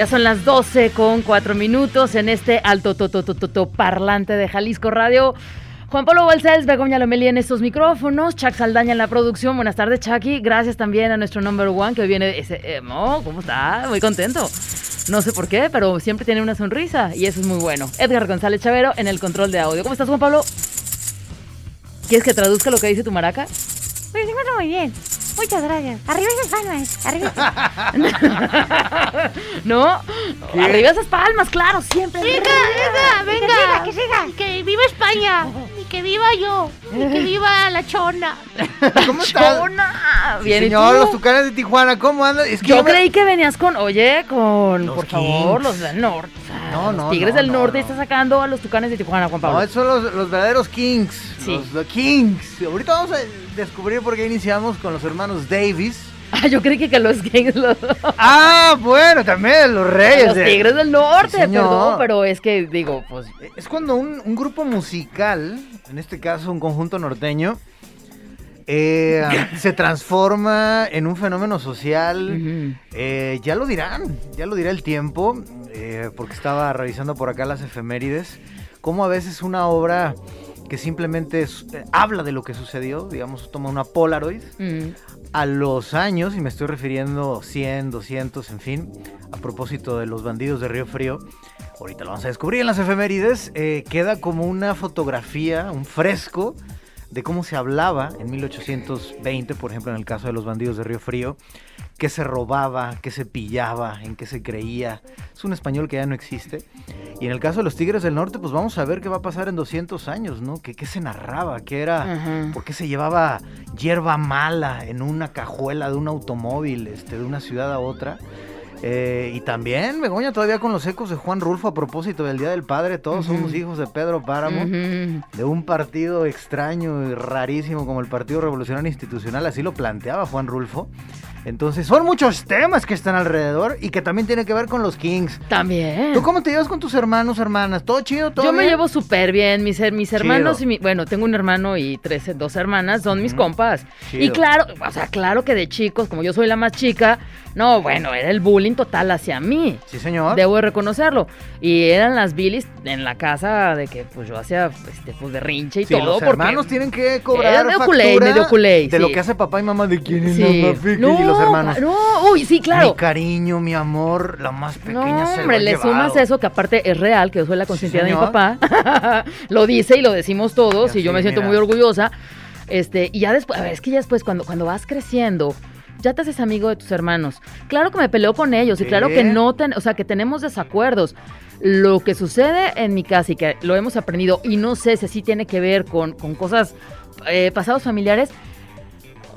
Ya son las 12 con 4 minutos en este alto parlante de Jalisco Radio. Juan Pablo Balcells, Begoña Lomelí en estos micrófonos, Chuck Saldaña en la producción. Buenas tardes, Chucky. Gracias también a nuestro number one que viene. Ese, eh, ¿Cómo está? Muy contento. No sé por qué, pero siempre tiene una sonrisa y eso es muy bueno. Edgar González Chavero en el control de audio. ¿Cómo estás, Juan Pablo? ¿Quieres que traduzca lo que dice tu maraca? Pues muy bien. Muchas gracias. Arriba esas palmas. Arriba ¿No? Arriba esas palmas, claro, siempre. Venga, venga, venga. Que siga, que viva España. Que viva yo. Y que viva la chona. ¿Cómo estás? Chona. Bien, ¿y Señor, los tucanes de Tijuana, ¿cómo andan? Es que Yo me- creí que venías con, oye, con, Los por favor, Kings. los del norte. No, no, Los Tigres no, del no, norte no. está sacando a los tucanes de Tijuana, Juan Pablo. No, esos son los, los verdaderos Kings. Sí. Los the Kings. Ahorita vamos a descubrir por qué iniciamos con los hermanos Davis. Ah, yo creí que, que los los, Ah, bueno, también los Reyes. los Tigres del norte, señor. perdón, pero es que digo, pues, Es cuando un, un grupo musical, en este caso un conjunto norteño, eh, se transforma en un fenómeno social. Eh, ya lo dirán, ya lo dirá el tiempo, eh, porque estaba revisando por acá las efemérides, cómo a veces una obra que simplemente es- habla de lo que sucedió, digamos, toma una Polaroid. A los años, y me estoy refiriendo 100, 200, en fin, a propósito de los bandidos de Río Frío, ahorita lo vamos a descubrir en las efemérides, eh, queda como una fotografía, un fresco de cómo se hablaba en 1820, por ejemplo, en el caso de los bandidos de Río Frío, qué se robaba, qué se pillaba, en qué se creía. Es un español que ya no existe. Y en el caso de los Tigres del Norte, pues vamos a ver qué va a pasar en 200 años, ¿no? ¿Qué, qué se narraba? ¿Qué era? Ajá. ¿Por qué se llevaba hierba mala en una cajuela de un automóvil, este, de una ciudad a otra? Eh, y también, Begoña, todavía con los ecos de Juan Rulfo a propósito del Día del Padre, todos somos hijos de Pedro Páramo, de un partido extraño y rarísimo como el Partido Revolucionario Institucional, así lo planteaba Juan Rulfo. Entonces, son muchos temas que están alrededor y que también tienen que ver con los Kings. También. ¿Tú cómo te llevas con tus hermanos, hermanas? ¿Todo chido? ¿Todo Yo me llevo súper bien, mis, her- mis hermanos Chido. y mi, bueno, tengo un hermano y tres, dos hermanas, son mis compas. Chido. Y claro, o sea, claro que de chicos, como yo soy la más chica, no, bueno, era el bullying total hacia mí. Sí, señor. Debo de reconocerlo. Y eran las bilis en la casa de que pues yo hacía este, pues berrinche y Sí, todo. los porque hermanos tienen que cobrar factura culé, medio culé, de lo que hace papá y mamá de quién es Sí. y los hermanos. no, uy, sí, claro. Mi cariño, mi amor, la más No, pequeña se lo hombre, ha le llevado. sumas eso que aparte es real, que yo soy la consentida de mi papá. lo dice y lo decimos todos y yo me siento mira. muy orgullosa. Este, y ya después, a ver, es que ya después cuando, cuando vas creciendo, ya te haces amigo de tus hermanos. Claro que me peleo con ellos y claro que no, ten- o sea, que tenemos desacuerdos. Lo que sucede en mi casa y que lo hemos aprendido y no sé si así tiene que ver con, con cosas eh, pasados familiares,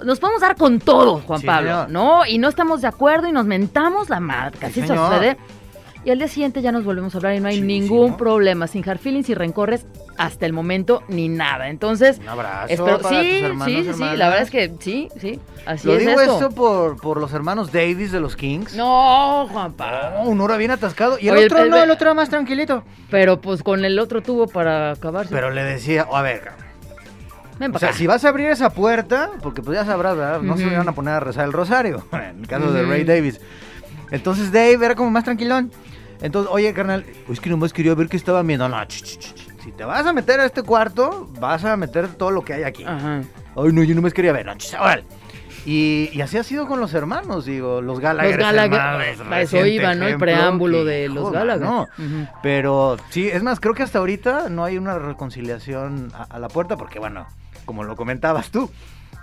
nos podemos dar con todo, Juan Sí, Pablo. ¿no? Y no estamos de acuerdo y nos mentamos la madre, que Sí, sucede. Y al día siguiente ya nos volvemos a hablar y no hay ningún problema, sin hard feelings y rencores hasta el momento ni nada. Entonces, Un abrazo espero, para sí, tus hermanos, sí, sí, sí, hermanas. la verdad es que sí, sí, así Lo es digo esto. esto por, por los hermanos Davis de los Kings. No, Juan Pablo. Oh, un hora bien atascado. Y el Oye, otro el- no, el- otro más tranquilito. Pero pues con el otro tubo para acabarse. Pero le decía, a ver, Ven o sea, acá. si vas a abrir esa puerta, porque pues ya sabrás, ¿verdad? No se Ujú. van a poner a rezar el rosario, en el caso de. Ray Davis. Entonces Dave era como más tranquilón. Entonces, oye, carnal, es que nomás quería ver qué estaba viendo. No, ch, ch, ch, ch. si te vas a meter a este cuarto, vas a meter todo lo que hay aquí. Ajá. Ay, no, yo nomás quería ver. No, órale. Y, y así ha sido con los hermanos, digo, los Gallagher. Los Gallagher, hermanos, eso iba, ¿no? El preámbulo que, de los Gallagher. No, pero sí, es más, creo que hasta ahorita no hay una reconciliación a, a la puerta, porque bueno, como lo comentabas tú,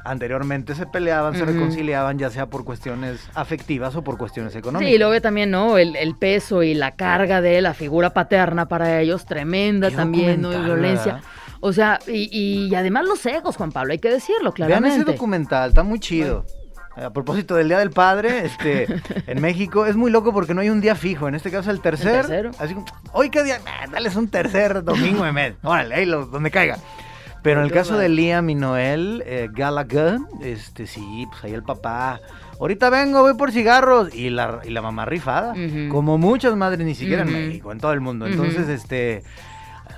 anteriormente se peleaban, se reconciliaban, ya sea por cuestiones afectivas o por cuestiones económicas. Sí, y luego también, ¿no? El, el peso y la carga de la figura paterna para ellos, tremenda también, ¿no? Y violencia. O sea, y, y además los egos, Juan Pablo, hay que decirlo Vean claramente. ese documental, está muy chido. a propósito del Día del Padre, este, en México, es muy loco porque no hay un día fijo. En este caso, el tercer. Así como, hoy qué día, Ah, dales un tercer domingo de mes. Órale, ahí lo- donde caiga. Pero en el caso de Liam y Noel eh, Gallagher, este sí, pues ahí el papá. Ahorita vengo, voy por cigarros. Y la, y la mamá rifada. Como muchas madres, ni siquiera en México, en todo el mundo. Entonces, este.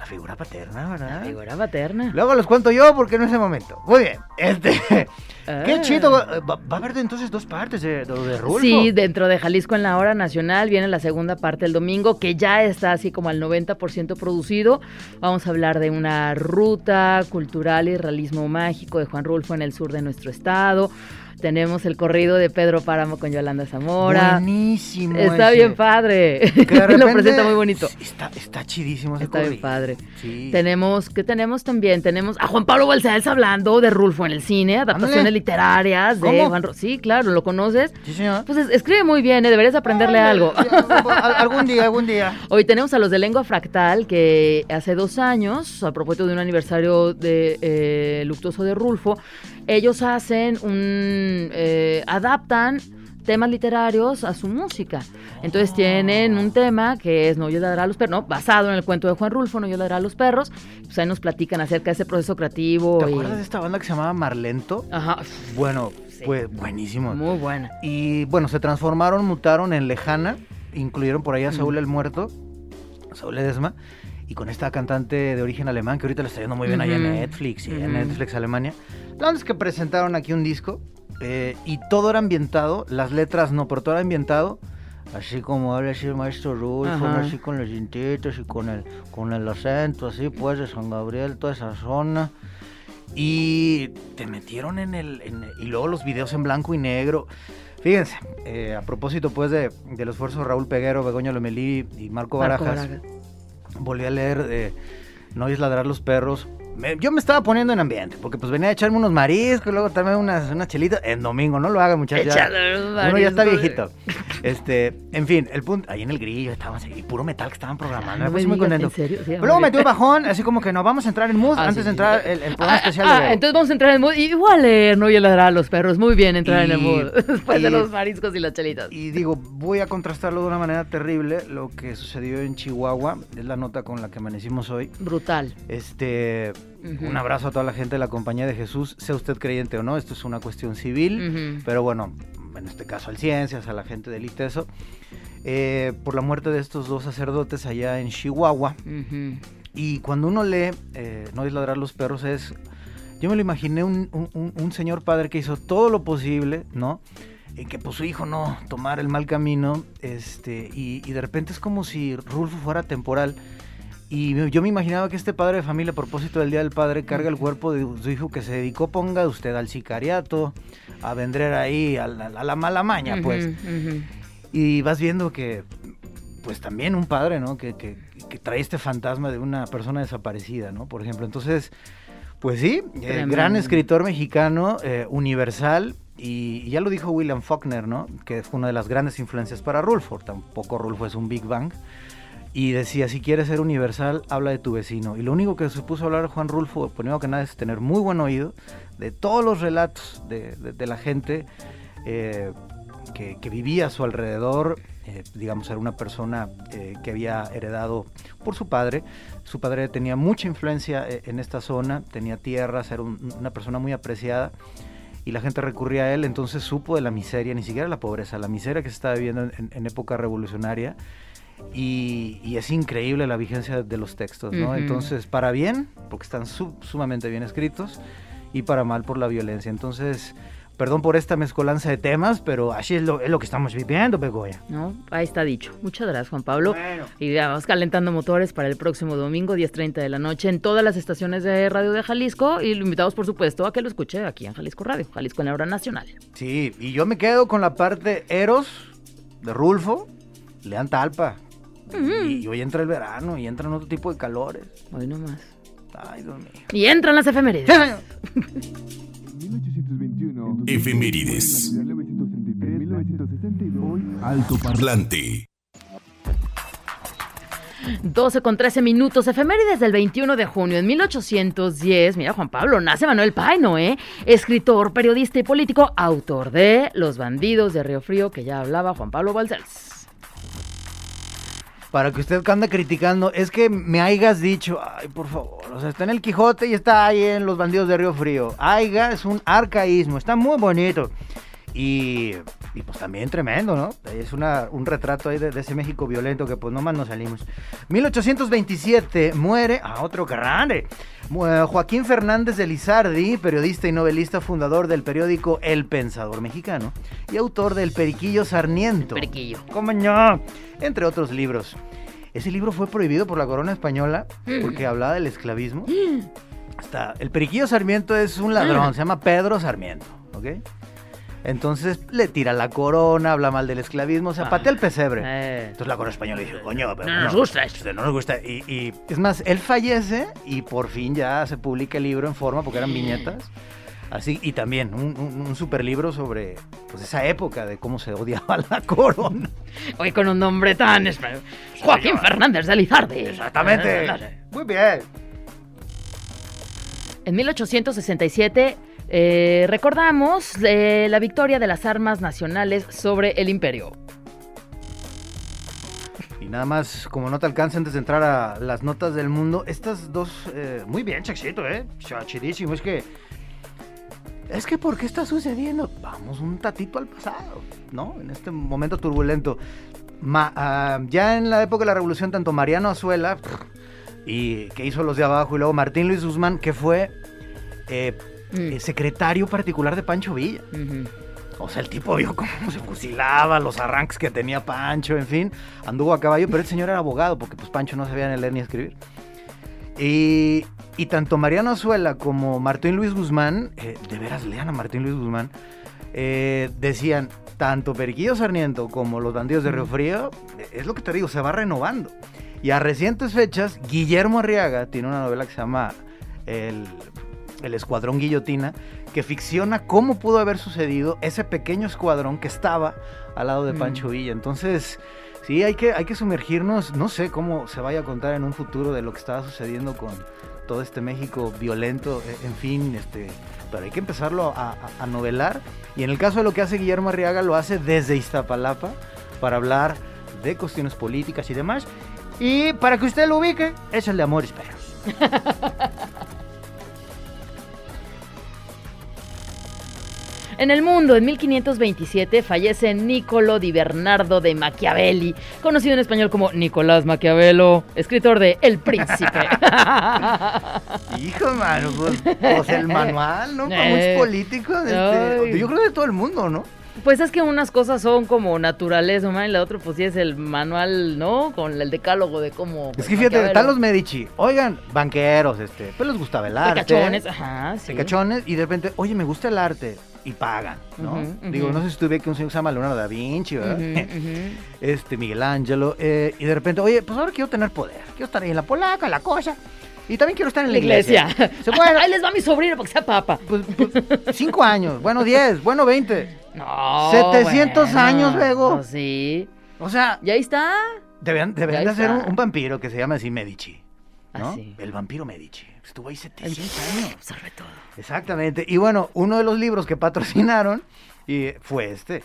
La figura paterna, ¿verdad? Figura paterna. Luego los cuento yo porque no es el momento. Muy bien. Este. Qué Ah. chido. Va, va a haber entonces dos partes de, de, de Rulfo. Sí, dentro de Jalisco en la hora nacional viene la segunda parte el domingo, que ya está así como al 90% producido. Vamos a hablar de una ruta cultural y realismo mágico de Juan Rulfo en el sur de nuestro estado. Tenemos el corrido de Pedro Páramo con Yolanda Zamora. Buenísimo. Está ese. bien padre. Que de Lo repente- presenta muy bonito. Está, está chidísimo ese Está bien corrido. Padre. Sí. Tenemos, ¿qué tenemos también? Tenemos a Juan Pablo Balcells hablando de Rulfo en el cine, adaptaciones Ándale. literarias de ¿Cómo? Juan Ru- Sí, claro, ¿lo conoces? Sí, señor. Pues es- escribe muy bien, ¿eh? deberías aprenderle Ay, algo. algún día, algún día. Hoy tenemos a los de Lengua Fractal que hace dos años, a propósito de un aniversario de eh, luctuoso de Rulfo, ellos hacen un eh, adaptan temas literarios a su música. Entonces tienen un tema que es No yo ladrar a los perros, no, basado en el cuento de Juan Rulfo, No yo ladrar a los perros. Pues ahí nos platican acerca de ese proceso creativo. ¿Te y- acuerdas de esta banda que se llamaba Marlento? Ajá, Bueno, Sí. fue buenísimo. muy buena. Y bueno, se transformaron, mutaron en Lejana, incluyeron por ahí a Saúl el Muerto, Saúl Edesma, y con esta cantante de origen alemán que ahorita le está yendo muy bien allá en. Netflix, y en. Netflix Alemania. La es que presentaron aquí un disco eh, y todo era ambientado, las letras no, pero todo era ambientado. Así como habla así el maestro Rulfo, así con los dientitos y con el, con el acento, así pues, de San Gabriel, toda esa zona. Y te metieron en el. en- y luego los videos en blanco y negro. Fíjense, eh, a propósito pues de, del esfuerzo de Raúl Peguero, Begoña Lomelí y Marco, Marco Barajas, volví a leer eh, No oyes ladrar los perros. Me- yo me estaba poniendo en ambiente, porque pues venía a echarme unos mariscos, luego también unas, unas chelitas. En domingo, no lo hagan muchachos. Uno ya está viejito. Este, en fin, el punto, ahí en el grillo estábamos ahí, puro metal que estaban programando. No me me puse muy contento. ¿en serio? Sí, Pero muy luego metió el bajón, así como que no, vamos a entrar en mood Ah, antes sí, de entrar sí. el, el programa Ah, especial ah, de entonces vamos a entrar en el mood. Igual leer, no y ladrar a los perros. Muy bien entrar en el Y- mood. Después de y- los mariscos y las chelitas. Y digo, voy a contrastarlo de una manera terrible. Lo que sucedió en Chihuahua es la nota con la que amanecimos hoy. Brutal. Este, Un abrazo a toda la gente de la Compañía de Jesús, sea usted creyente o no, esto es una cuestión civil, pero bueno, en este caso al Ciencias, a la gente del ITESO, eh, por la muerte de estos dos sacerdotes allá en Chihuahua. Y cuando uno lee eh, No es ladrar los perros es... Yo me lo imaginé un, un- un- un señor padre que hizo todo lo posible, ¿no? Y que pues su hijo no tomara el mal camino, este, y, y de repente es como si Rulfo fuera temporal. Y yo me imaginaba que este padre de familia, a propósito del Día del Padre, carga el cuerpo de su hijo que se dedicó, ponga usted al sicariato, a vender ahí, a la, a la mala maña, pues. Ujú. Y vas viendo que, pues también un padre, ¿no? Que, que- que trae este fantasma de una persona desaparecida, ¿no? Por ejemplo, entonces, pues sí, eh, gran escritor mexicano, eh, universal, y ya lo dijo William Faulkner, ¿no? Que fue una de las grandes influencias para Rulfo, tampoco Rulfo es un Big Bang. Y decía, si quieres ser universal, habla de tu vecino. Y lo único que se puso a hablar Juan Rulfo, primero que nada, es tener muy buen oído de todos los relatos de, la gente eh, que, vivía a su alrededor. eh, digamos, era una persona eh, que había heredado por su padre. Su padre tenía mucha influencia en esta zona, tenía tierras, era un- una persona muy apreciada. Y la gente recurría a él, entonces supo de la miseria, ni siquiera la pobreza, la miseria que se estaba viviendo en- en- en época revolucionaria. Y, y es increíble la vigencia de los textos, ¿no? Ujú. Entonces, para bien, porque están su- sumamente bien escritos, y para mal por la violencia. Entonces, perdón por esta mezcolanza de temas, pero así es lo, es lo que estamos viviendo, Begoya. ¿No? Ahí está dicho. Muchas gracias, Juan Pablo. Bueno. Y ya vamos calentando motores para el próximo domingo, 10.30 de la noche, en todas las estaciones de radio de Jalisco. Y lo invitamos, por supuesto, a que lo escuche aquí en Jalisco Radio, Jalisco en la hora nacional. Sí, y yo me quedo con la parte Eros de Rulfo, Lean Talpa. y, y hoy entra el verano y entran otro tipo de calores. Hoy nomás. Ay, Dios mío. Y entran las efemérides. Sí, señor. 1821. Efemérides. 1933, 1962. Alto parlante. 12 con 13 minutos, efemérides del 21 de junio. En 1810, mira Juan Pablo, nace Manuel Paino, ¿eh? Escritor, periodista y político, autor de Los bandidos de Río Frío, que ya hablaba Juan Pablo Balcells. Para que usted anda criticando, es que me hayas dicho, ay, por favor, o sea, está en el Quijote y está ahí en Los bandidos de Río Frío. Aiga es un arcaísmo, está muy bonito. Y, pues también tremendo, ¿no? Es una, un retrato ahí de, de, ese México violento que pues nomás nos salimos. 1827 muere, a otro grande, Joaquín Fernández de Lizardi, periodista y novelista fundador del periódico El Pensador Mexicano y autor del Periquillo Sarniento. Periquillo. ¿Cómo no? Entre otros libros. Ese libro fue prohibido por la corona española porque hablaba del esclavismo. Hasta el Periquillo Sarmiento es un ladrón, se llama Pedro Sarmiento, ¿ok? Entonces le tira la corona, habla mal del esclavismo, o sea, patea el pesebre. Eh. Entonces la corona española dice, coño, pero No nos gusta esto. No nos gusta. Y, y, es más, él fallece y por fin ya se publica el libro en forma, porque eran viñetas. Así, y también un, un, un super libro sobre pues, esa época de cómo se odiaba la corona. Hoy con un nombre tan español. Joaquín Fernández de Lizardi. Exactamente. Muy bien. En 1867 eh, recordamos eh, la victoria de las armas nacionales sobre el imperio. Y nada más, como no te alcanza antes de entrar a las notas del mundo, estas dos, eh, muy bien, Chachito, ¿eh? Chachidísimo, es que... Es que, ¿por qué está sucediendo? Vamos un tatito al pasado, ¿no? En este momento turbulento. Ma, uh, ya en la época de la revolución, tanto Mariano Azuela, y que hizo los de abajo, y luego Martín Luis Guzmán, que fue eh, mm. secretario particular de Pancho Villa. Uh -huh. O sea, el tipo vio cómo se fusilaba, los arranques que tenía Pancho, en fin, anduvo a caballo, pero el señor era abogado, porque pues Pancho no sabía ni leer ni escribir. Y, y tanto Mariano Azuela como Martín Luis Guzmán, eh, de veras lean a Martín Luis Guzmán, eh, decían, tanto Periquillo Sarniento como los bandidos de Río Frío, es lo que te digo, se va renovando. Y a recientes fechas, Guillermo Arriaga tiene una novela que se llama El, el Escuadrón Guillotina, que ficciona cómo pudo haber sucedido ese pequeño escuadrón que estaba al lado de Pancho Villa. Entonces, sí, hay que, hay que sumergirnos, no sé cómo se vaya a contar en un futuro de lo que estaba sucediendo con todo este México violento, en fin, este, pero hay que empezarlo a, a, a novelar. Y en el caso de lo que hace Guillermo Arriaga, lo hace desde Iztapalapa para hablar de cuestiones políticas y demás. Y para que usted lo ubique, de Amores Perros. En el mundo, en 1527, fallece Niccolo di Bernardo de Machiavelli, conocido en español como Nicolás Maquiavelo, escritor de El Príncipe. Hijo, mano, pues, pues, el manual, ¿no? Para muchos políticos, este, yo creo de todo el mundo, ¿no? Pues es que unas cosas son como naturales, ¿no? Y la otra, pues sí es el manual, ¿no? Con el decálogo de cómo. Es que fíjate, están los Medici. Oigan, banqueros, este. Pues les gustaba el arte. Cachones, ajá, sí. Cachones, y de repente, oye, me gusta el arte. Y pagan, ¿no? Uh -huh, uh -huh. Digo, no sé si tú ves que un señor se llama Leonardo da Vinci, ¿verdad? Uh -huh, este, Miguel Ángelo. Eh, y de repente, oye, pues ahora quiero tener poder. Quiero estar ahí en la polaca, la cosa. Y también quiero estar en la iglesia. iglesia. ¿Se puede? Ahí les va mi sobrino para que sea papa. Pues, pues, cinco años, bueno, diez, bueno, veinte. No. 700 bueno, años luego. Pues sí. O sea. Y ahí está. Deberían, deberían de hacer un, un, vampiro que se llama así Medici. ¿no? Ah, sí. El vampiro Medici. Estuvo ahí 700 años. Observe todo. Exactamente. Y bueno, uno de los libros que patrocinaron y fue este.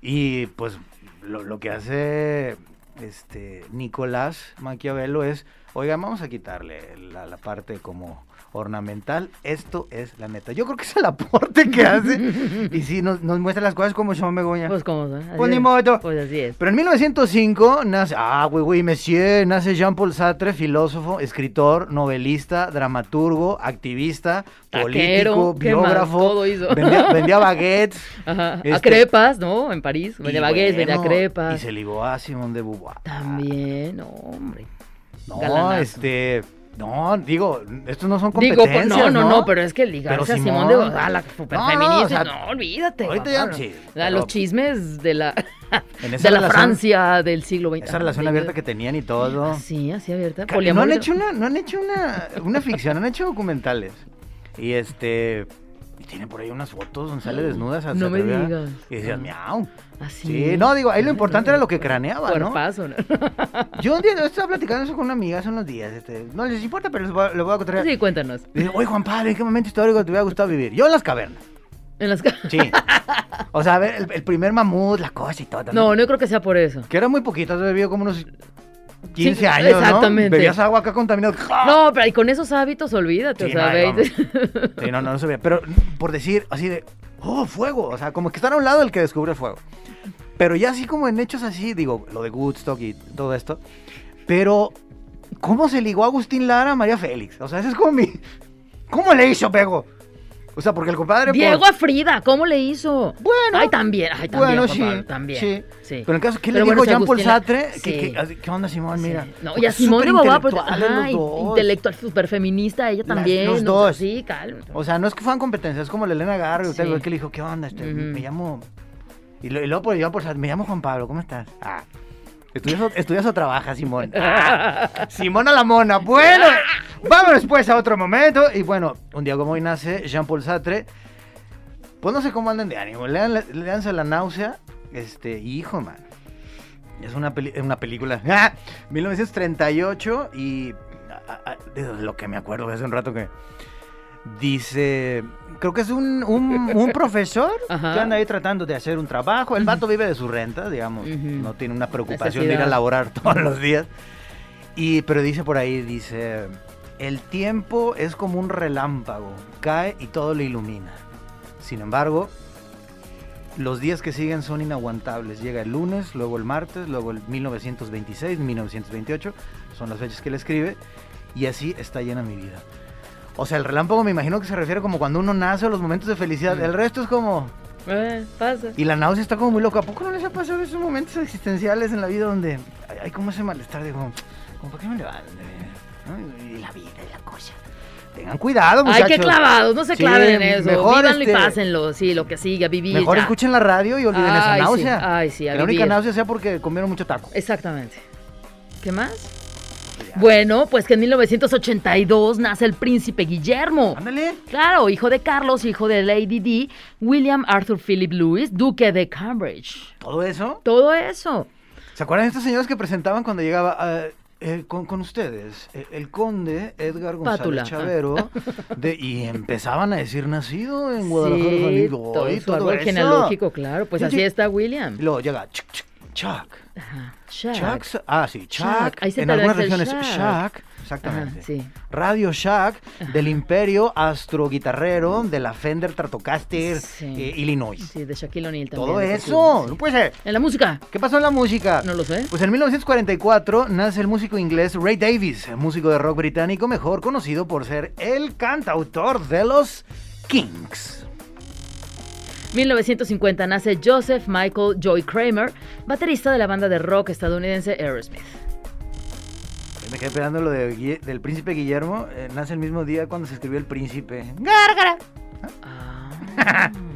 Y pues lo, lo que hace este Nicolás Maquiavelo es, oiga, vamos a quitarle la, la parte como ornamental. Esto es la neta. Yo creo que es el aporte que hace. y sí, nos, nos muestra las cosas como son, Begoña. Pues como son. Pues ni modo. Pues así es. Pero en 1905 nace, ah, güey, güey, monsieur, nace Jean-Paul Sartre, filósofo, escritor, novelista, dramaturgo, activista, Taquero, político, biógrafo. Más? Todo hizo. Vendía, vendía baguettes. Ajá. Este, a crepas, ¿no? En París. Vendía baguettes, bueno, vendía crepas. Y se ligó a Simón de Beauvoir. También, no, hombre. No, Galanazo. este... No, digo, estos no son competencias, Digo, pues, no, no, no, no, pero es que ligarse a Simón de Beauvoir, la super No, no, feminista, o sea, no, olvídate. ahorita ya, sí, pero- Los chismes de la, En esa de la relación- Francia del siglo XX. Esa relación abierta que tenían y todo. Sí, así abierta. No han hecho una, no han hecho una, una ficción, han hecho documentales. Y este. Y tiene por ahí unas fotos donde sale desnuda. se- No se me digas. Y decías, miau. Así. Sí, no, digo, ahí lo importante era lo que craneaba, ¿no? Cuerpazo, ¿no? Yo un día estaba platicando eso con una amiga hace unos días. Este, no les importa, pero les voy, a- les voy a contar. Sí, cuéntanos. Dice, oye, Juan Pablo, ¿en qué momento histórico te hubiera gustado vivir? Yo en las cavernas. En las ca- Sí. o sea, a ver, el, el primer mamut, la cosa y todo. No, no creo que sea por eso. Que era muy poquito, vivió como unos 15 Sí, años, ¿no? exactamente. Bebías agua acá contaminada. No, pero y con esos hábitos, olvídate. Sí, sea, no, Sí, no, no, no se veía. Pero por decir así de, oh, fuego. O sea, como que están a un lado el que descubre el fuego. Pero ya así como en hechos así, digo, lo de Woodstock y todo esto. Pero, ¿cómo se ligó Agustín Lara a María Félix? O sea, ese es como mi... ¿Cómo le hizo, Pego? O sea, porque el compadre... Diego a Frida, ¿cómo le hizo? Bueno. Ay, también, ay, también. Bueno, sí, también. sí. sí. Pero en el caso, ¿qué Pero le dijo Jean-Paul Agustín- Sartre? sí. ¿Qué, onda, Simón? Sí. Mira. No, y a Simón de Beauvoir, porque, ajá, y- los dos. intelectual, súper feminista, ella Las- también. los dos. Sí, calma. O sea, no es que fueran competencias, es como la Elena Garro, Sí. usted que le dijo, ¿qué onda? Este. Me llamo... Y, y luego por, yo por me llamo Juan Pablo, ¿cómo estás? Ah, ¿estudias o, estudias o trabajas, Simón? Ah, Simón a la mona. Bueno, vámonos pues a otro momento. Y bueno, un día como hoy nace Jean-Paul Sartre. Pues no sé cómo andan de ánimo. Lean, leanse La náusea. Este, hijo, man. Es una, peli- una película. ¡Ah! 1938 y a- a- de lo que me acuerdo hace un rato que dice, creo que es un, un- un profesor Ajá. que anda ahí tratando de hacer un trabajo. El vato vive de su renta, digamos. No tiene una preocupación de ir a laborar todos los días. Y, pero dice por ahí, dice, el tiempo es como un relámpago, cae y todo lo ilumina. Sin embargo, los días que siguen son inaguantables. Llega el lunes, luego el martes, luego el 1926, 1928, son las fechas que él escribe, y así está llena mi vida. O sea, el relámpago me imagino que se refiere como cuando uno nace o los momentos de felicidad. Mm. El resto es como... Eh, pasa. Y la náusea está como muy loca. ¿A poco no les ha pasado esos momentos existenciales en la vida donde hay, hay como ese malestar de como, como ¿por qué me levanto? ¿No? Y la vida y la cosa. Tengan cuidado, Ay, muchachos. qué clavados, no se Sí, claven en eso. mejor, Vívanlo y este, pásenlo, sí, lo que siga, vivir. Mejor ya. escuchen la radio y olviden esa sí, náusea. ay, sí, a que la única náusea sea porque comieron mucho taco. Exactamente. ¿Qué más? Bueno, pues que en 1982 nace el príncipe Guillermo. Ándale. Claro, hijo de Carlos, hijo de Lady Di, William Arthur Philip Lewis, duque de Cambridge. Todo eso. Todo eso. ¿Se acuerdan de estos señores que presentaban cuando llegaba ah, eh, con, con ustedes? eh, el conde Edgar González Pátula. Chavero. de- y empezaban a decir nacido en Guadalajara, Sí, todo y su todo árbol eso. genealógico, claro. Pues Sí, así sí. está William. Y luego llega Chuck, Chuck, Chuck. Ajá. Ah, sí, Chuck. Chuck, ahí se en algunas regiones, Chuck. Chuck, exactamente. Ajá, sí. Radio Shack del Imperio Astroguitarrero de la Fender Stratocaster Sí. eh, Illinois. Sí, de Shaquille O'Neal también. Todo eso, no puede ser. En la música, ¿Qué pasó en la música? no lo sé. Pues en 1944 nace el músico inglés Ray Davis, músico de rock británico mejor conocido por ser el cantautor de los Kings. 1950 nace Joseph Michael Joy Kramer, baterista de la banda de rock estadounidense Aerosmith. Me quedé esperando lo de del príncipe Guillermo. eh, nace el mismo día cuando se escribió el príncipe. Gárgara. Ah,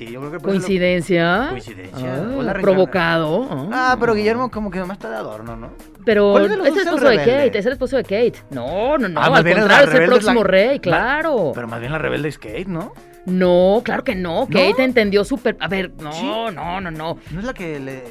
Sí, yo creo que por eso lo- coincidencia. Coincidencia. Ah, provocado. Ah, pero Guillermo como que nomás está de adorno, ¿no? Pero ¿Cuál es el esposo de? Kate, es el esposo de Kate. No, no, no, Ah, al es contrario, es el rebelde, es la- próximo rey, claro. Pero más bien la rebelde es Kate, ¿no? No, claro que no, Kate ¿No? entendió súper... A ver, no, ¿Sí? no, no, no. ¿No es la que le,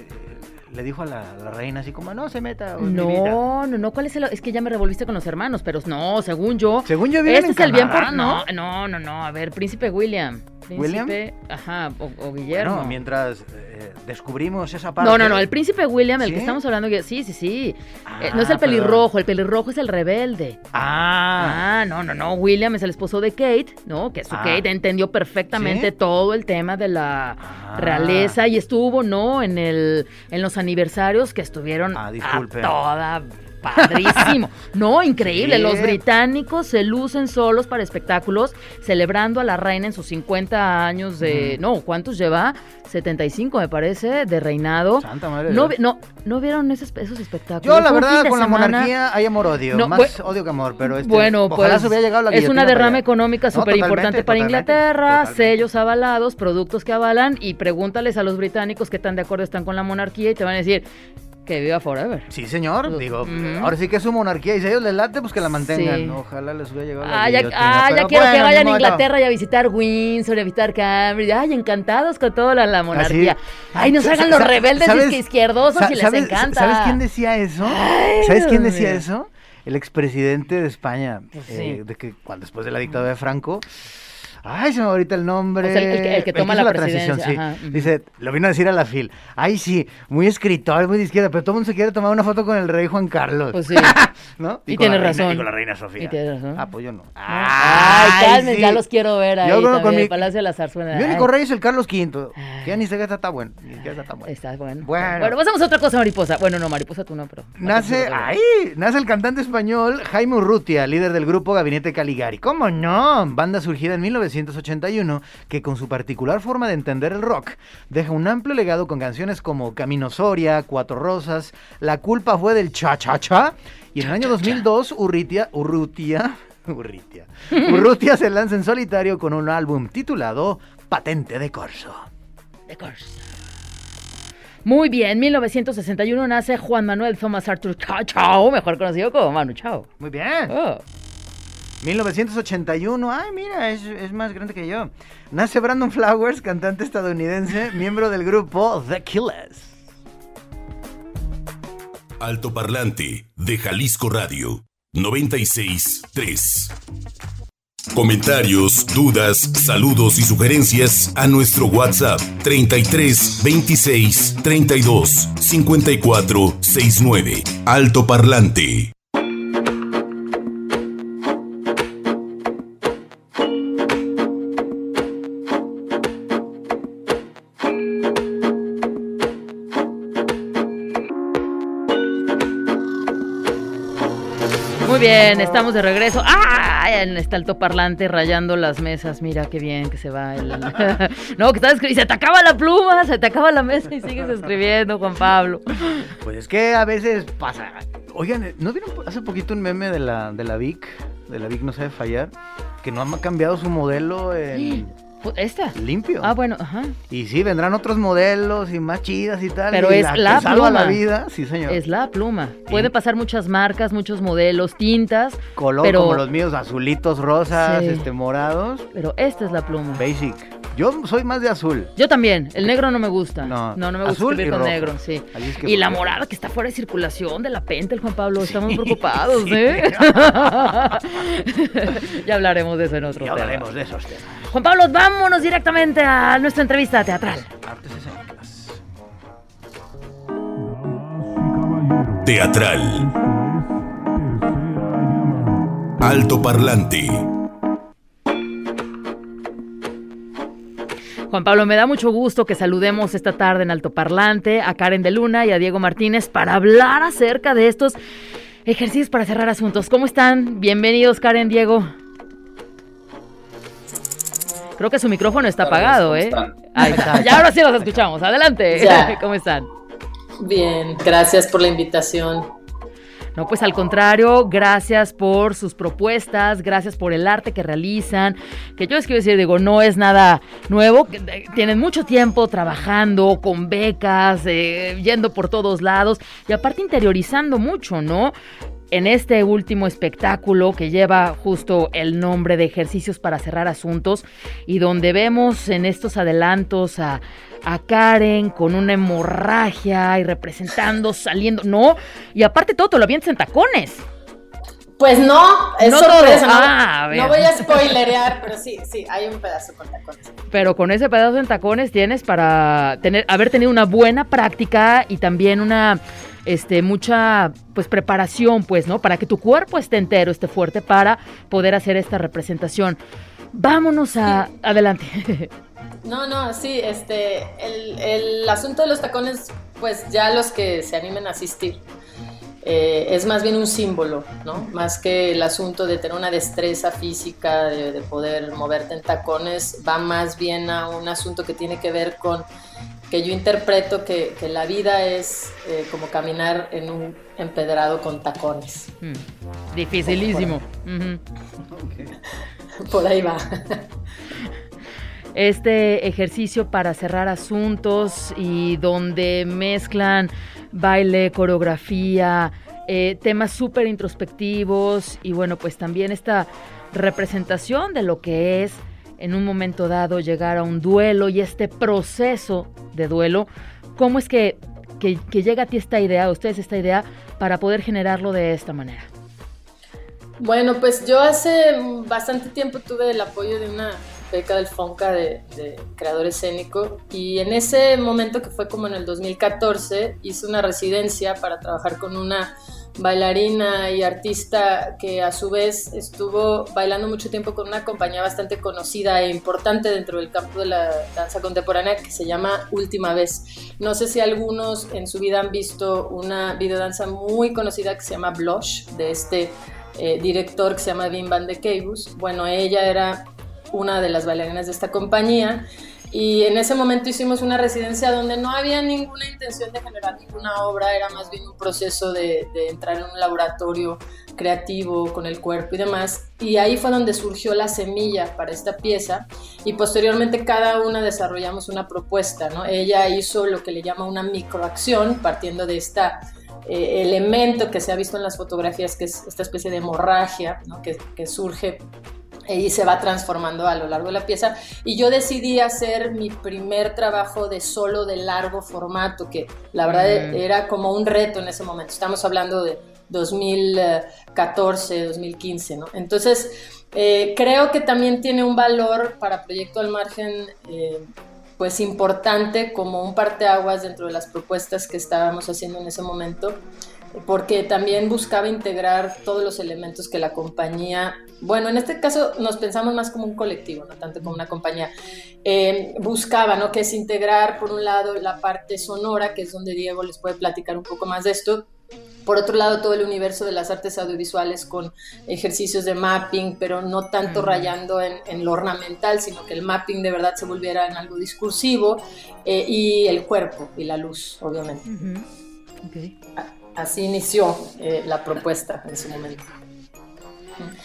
le dijo a la, la reina así como, no se meta? o es mi vida"? No, no, no, ¿cuál es el...? Es que ya me revolviste con los hermanos, pero no, según yo... Según yo Este en es el bien por... ¿no? No, no, no, a ver, Príncipe William. ¿William? Príncipe, ajá, o, o Guillermo. Bueno, mientras eh, descubrimos esa parte... No, no, no, el príncipe William, el que estamos hablando, sí, sí, sí. Ah, Eh, no es el perdón. pelirrojo, el pelirrojo es el rebelde. Ah, Ah, no, no, no. William es el esposo de Kate, ¿no? Que su Ah. Kate entendió perfectamente ¿Sí? todo el tema de la Ah. Realeza y estuvo, ¿no? En el, en los aniversarios que estuvieron Ah, a toda padrísimo. No, increíble. Los británicos se lucen solos para espectáculos, celebrando a la reina en sus 50 años de. No, ¿cuántos lleva? 75, me parece, de reinado. Santa madre No, no, ¿no vieron esos, esos espectáculos? Yo, la verdad, con la monarquía hay amor-odio. No, Más odio que amor, pero este, bueno, ojalá pues llegado la es una derrama económica No, súper importante para totalmente, Inglaterra, totalmente. sellos avalados, productos que avalan y pregúntales a los británicos qué tan de acuerdo están con la monarquía y te van a decir Que viva forever. Sí, señor. Digo, ahora sí que es su monarquía y si a ellos les late, pues que la mantengan. Sí. Ojalá les hubiera llegado la Ah, ya, ah, ya quiero que vayan a. Inglaterra y a visitar Windsor, y a visitar Cambridge. Ay, encantados con toda la, la monarquía. Ay, no Sa- salgan sa- los rebeldes ¿sabes- izquierdosos y les sabes- encanta. ¿Sabes quién decía eso? Ay, ¿Sabes quién decía eso? El expresidente de España, Pues eh, sí. de que cuando después de la dictadura de Franco, ay, se me va ahorita el nombre. O sea, el que- el que toma hizo la transición, sí. ajá. Dice, lo vino a decir a la FIL, ay, sí, muy escritor, muy de izquierda, pero todo el mundo se quiere tomar una foto con el rey Juan Carlos. Pues sí. ¿No? Y la tiene reina- razón. Y con la reina Sofía. Y tiene razón. Ah, pues yo no. Ay, calmen, sí. ya los quiero ver ahí Yo también, con mi- Palacio de la Zarzuela. Mi Ay, único rey es el Carlos V. Ay. Que ya ni siquiera está tan bueno. Ni siquiera está tan bueno. Está bueno. Bueno. Bueno, pasamos a otra cosa, mariposa. Bueno, no, mariposa tú no, pero. Nace, ahí, nace el cantante español Jaime Urrutia, líder del grupo Gabinete Caligari. ¿Cómo no? Banda surgida en 1981 que con su particular forma de entender el rock deja un amplio legado con canciones como Camino Soria, Cuatro Rosas, La culpa fue del cha cha cha y en el año 2002 Urrutia, Urrutia, Urrutia, Urrutia se lanza en solitario con un álbum titulado Patente de Corso. De course. Muy bien, 1961 nace Juan Manuel Thomas Arthur Chao, mejor conocido como Manu Chao. Muy bien. Oh. 1981, ay mira, es, es más grande que yo. Nace Brandon Flowers, cantante estadounidense, miembro del grupo The Killers. Altoparlante de Jalisco Radio 96.3. Comentarios, dudas, saludos y sugerencias a nuestro WhatsApp 33 26 32 54 69. Altoparlante. Muy bien, estamos de regreso. ¡Ah! En este altoparlante rayando las mesas. Mira qué bien que se va el. no, que estás escribiendo. Se te acaba la pluma, se te acaba la mesa y sigues escribiendo, Juan Pablo. Pues es que a veces pasa. Oigan, ¿no vieron hace poquito un meme de la, de la Vic? De la Vic no sabe fallar. Que no ha cambiado su modelo en ¿Esta? limpio. Ah, bueno, ajá. Y sí, vendrán otros modelos y más chidas y tal. Pero y es la que salva la pluma. vida, sí señor. Es la pluma. Puede pasar muchas marcas, muchos modelos, tintas, Color pero- como los míos, azulitos, rosas, Sí. este, morados. pero esta es la pluma. Basic. Yo soy más de azul. Yo también. El negro no me gusta. No, No, no, me gusta azul escribir y con rojo. negro, sí. Así es que y la morada que está fuera de circulación de la penta, el Juan Pablo. Estamos preocupados, ¿eh? ya hablaremos de eso en otro Ya tema. hablaremos de esos temas. Juan Pablo, vámonos directamente a nuestra entrevista teatral. Teatral. Altoparlante. Juan Pablo, me da mucho gusto que saludemos esta tarde en Altoparlante a Karen de Luna y a Diego Martínez para hablar acerca de estos ejercicios para cerrar asuntos. ¿Cómo están? Bienvenidos, Karen, Diego. Creo que su micrófono está Hola, apagado, ¿cómo ¿eh? Ahí está. Ya ahora sí los escuchamos. Adelante. Ya. ¿Cómo están? Bien, gracias por la invitación. No, pues al contrario, gracias por sus propuestas, gracias por el arte que realizan, que yo les quiero decir, digo, no es nada nuevo, que, eh, tienen mucho tiempo trabajando con becas, eh, yendo por todos lados y aparte interiorizando mucho, ¿no? En este último espectáculo que lleva justo el nombre de ejercicios para cerrar asuntos y donde vemos en estos adelantos a, a Karen con una hemorragia y representando, saliendo, no, y aparte todo te lo avientas en tacones. Pues no, es No sorpresa. no, Ah, a no voy a spoilerear, pero sí, sí, hay un pedazo con tacones. Pero con ese pedazo en tacones tienes para tener, haber tenido una buena práctica y también una, este, mucha, pues preparación, pues, ¿no? Para que tu cuerpo esté entero, esté fuerte para poder hacer esta representación. Vámonos a, adelante. No, no, sí, este, el, el asunto de los tacones, pues ya los que se animen a asistir, eh, es más bien un símbolo, ¿no? Más que el asunto de tener una destreza física, de, de poder moverte en tacones, va más bien a un asunto que tiene que ver con que yo interpreto que, que la vida es eh, como caminar en un empedrado con tacones. Mm, Dificilísimo. Por ahí va. este ejercicio para cerrar asuntos y donde mezclan baile, coreografía, eh, temas súper introspectivos y bueno, pues también esta representación de lo que es en un momento dado llegar a un duelo y este proceso de duelo. ¿Cómo es que, que, llega a ti esta idea, a ustedes esta idea, para poder generarlo de esta manera? Bueno, pues yo hace bastante tiempo tuve el apoyo de una beca del FONCA de, de, creador escénico y en ese momento que fue como en el 2014 hice una residencia para trabajar con una bailarina y artista que a su vez estuvo bailando mucho tiempo con una compañía bastante conocida e importante dentro del campo de la danza contemporánea que se llama Última Vez. No sé si algunos en su vida han visto una videodanza muy conocida que se llama Blush, de este eh, director que se llama Wim van de Keibus. Bueno, ella era una de las bailarinas de esta compañía y en ese momento hicimos una residencia donde no había ninguna intención de generar ninguna obra, era más bien un proceso de, entrar en un laboratorio creativo con el cuerpo y demás. Y ahí fue donde surgió la semilla para esta pieza y posteriormente cada una desarrollamos una propuesta. ¿no? Ella hizo lo que le llama una microacción partiendo de esta eh, elemento que se ha visto en las fotografías, que es esta especie de hemorragia que surge y se va transformando a lo largo de la pieza. Y yo decidí hacer mi primer trabajo de solo de largo formato, que la verdad mm. era como un reto en ese momento. Estamos hablando de 2014, 2015, ¿no? Entonces, eh, creo que también tiene un valor para Proyecto al Margen, eh, pues importante como un parteaguas dentro de las propuestas que estábamos haciendo en ese momento porque también buscaba integrar todos los elementos que la compañía, bueno, en este caso nos pensamos más como un colectivo, no tanto como una compañía, eh, buscaba, ¿no? Que es integrar, por un lado, la parte sonora, que es donde Diego les puede platicar un poco más de esto, por otro lado, todo el universo de las artes audiovisuales con ejercicios de mapping, pero no tanto rayando en, lo ornamental, sino que el mapping de verdad se volviera en algo discursivo, eh, y el cuerpo y la luz, obviamente. Así inició eh, la propuesta en su momento.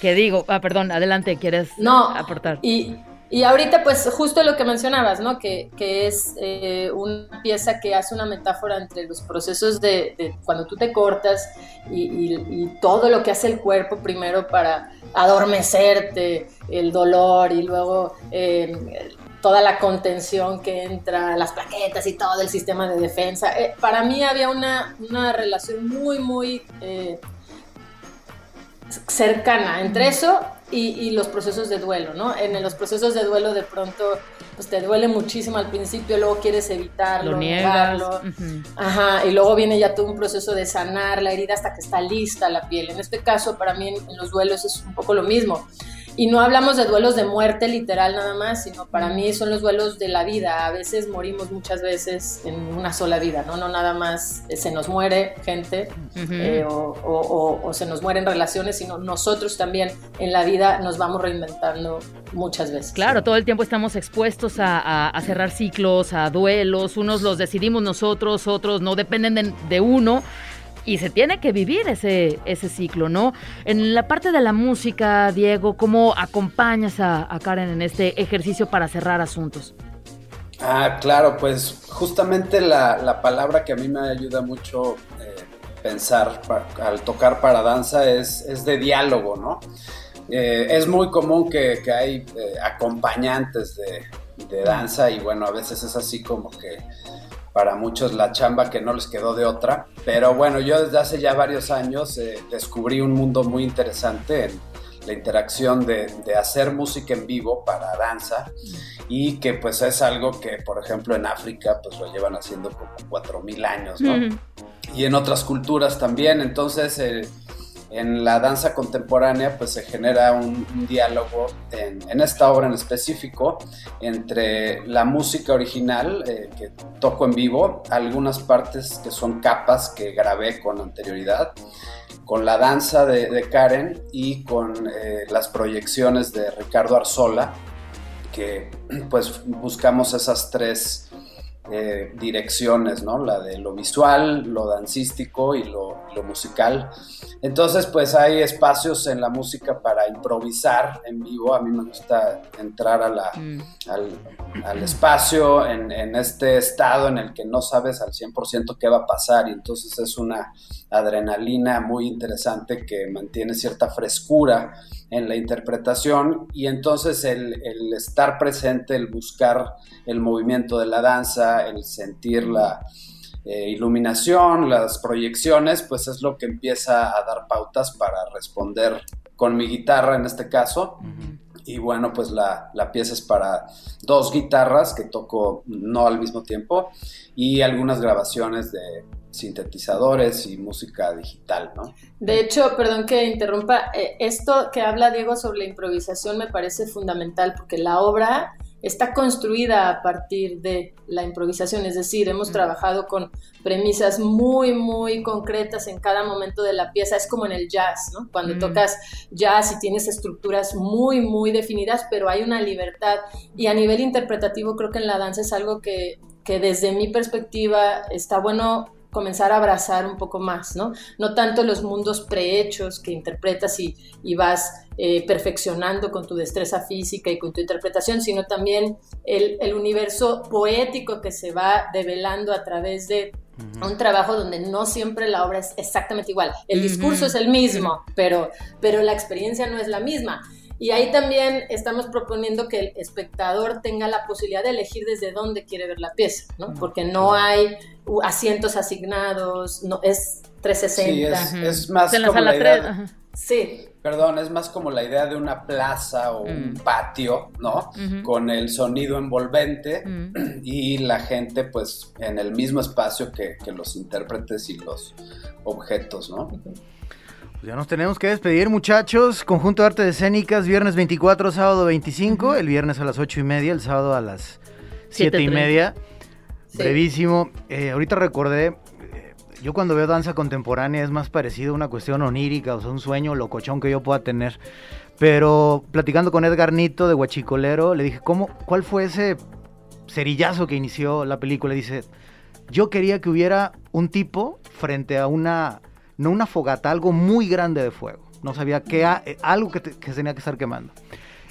¿Qué digo? Ah, perdón, adelante, ¿quieres no, aportar? Y, y ahorita, pues, justo lo que mencionabas, ¿no? Que, que es eh, una pieza que hace una metáfora entre los procesos de, cuando tú te cortas y, y, todo lo que hace el cuerpo primero para adormecerte, el dolor y luego eh, toda la contención que entra, las plaquetas y todo el sistema de defensa. Eh, para mí había una, relación muy, muy eh, cercana entre eso y, los procesos de duelo, ¿no? En los procesos de duelo de pronto pues te duele muchísimo al principio, luego quieres evitarlo, negarlo, ajá, y luego viene ya todo un proceso de sanar la herida hasta que está lista la piel. En este caso, para mí en los duelos es un poco lo mismo. Y no hablamos de duelos de muerte literal nada más, sino para mí son los duelos de la vida. A veces morimos muchas veces en una sola vida, ¿no? No nada más se nos muere gente eh, o, se nos mueren relaciones, sino nosotros también en la vida nos vamos reinventando muchas veces. Claro, todo el tiempo estamos expuestos a, cerrar ciclos, a duelos. Unos los decidimos nosotros, otros no dependen de uno y se tiene que vivir ese, ese ciclo, ¿no? En la parte de la música, Diego, ¿cómo acompañas a, Karen en este ejercicio para cerrar asuntos? Ah, claro, pues justamente la, palabra que a mí me ayuda mucho eh, pensar al tocar para danza es, es de diálogo, ¿no? Eh, es muy común que, hay eh, acompañantes de, de danza y bueno, a veces es así como que para muchos la chamba que no les quedó de otra. Pero bueno, yo desde hace ya varios años eh, descubrí un mundo muy interesante en la interacción de, hacer música en vivo para danza y que pues es algo que por ejemplo en África pues lo llevan haciendo como 4.000 años, ¿no? Y en otras culturas también, entonces... Eh, en la danza contemporánea pues se genera un, diálogo en, esta obra en específico entre la música original eh, que toco en vivo, algunas partes que son capas que grabé con anterioridad, con la danza de, Karen y con eh, las proyecciones de Ricardo Arzola, que pues buscamos esas tres eh, direcciones, ¿no? La de lo visual, lo dancístico y lo, lo musical. Entonces, pues hay espacios en la música para improvisar en vivo. A mí me gusta entrar a la, Mm. al, al espacio en, en este estado en el que no sabes al 100% qué va a pasar y entonces es una adrenalina muy interesante que mantiene cierta frescura en la interpretación y entonces el, el estar presente, el buscar el movimiento de la danza, el sentir la eh, iluminación, las proyecciones, pues es lo que empieza a dar pautas para responder con mi guitarra en este caso. Y bueno, pues la, la pieza es para dos guitarras que toco no al mismo tiempo y algunas grabaciones de sintetizadores y música digital, ¿no? De hecho, perdón que interrumpa, eh, esto que habla Diego sobre la improvisación me parece fundamental porque la obra está construida a partir de la improvisación, es decir, hemos trabajado con premisas muy, muy concretas en cada momento de la pieza, es como en el jazz, ¿no? Cuando Mm. tocas jazz y tienes estructuras muy, muy definidas, pero hay una libertad y a nivel interpretativo creo que en la danza es algo que, que desde mi perspectiva está bueno comenzar a abrazar un poco más, ¿no? No tanto los mundos prehechos que interpretas y, y vas eh, perfeccionando con tu destreza física y con tu interpretación, sino también el, el universo poético que se va develando a través de un trabajo donde no siempre la obra es exactamente igual. El discurso es el mismo, pero, pero la experiencia no es la misma. Y ahí también estamos proponiendo que el espectador tenga la posibilidad de elegir desde dónde quiere ver la pieza, ¿no? Porque no hay uh, asientos asignados, no es 360. Sí, es, más como la idea, 3. ajá. Sí, perdón, es más como la idea de una plaza o un Mm. patio, ¿no? Con el sonido envolvente Mm. y la gente pues en el mismo espacio que, que los intérpretes y los objetos, ¿no? Pues ya nos tenemos que despedir, muchachos. Conjunto de Artes Escénicas, viernes 24, sábado 25, el viernes a las 8 y media, el sábado a las 7 y 7:30. media. Brevísimo. Eh, ahorita recordé, eh, yo cuando veo danza contemporánea es más parecido a una cuestión onírica, o sea, un sueño locochón que yo pueda tener. Pero platicando con Edgar Nito de Huachicolero, le dije, ¿cómo, ¿cuál fue ese cerillazo que inició la película? Dice, yo quería que hubiera un tipo frente a una, no una fogata, algo muy grande de fuego. No sabía qué, eh, algo que, te- que tenía que estar quemando.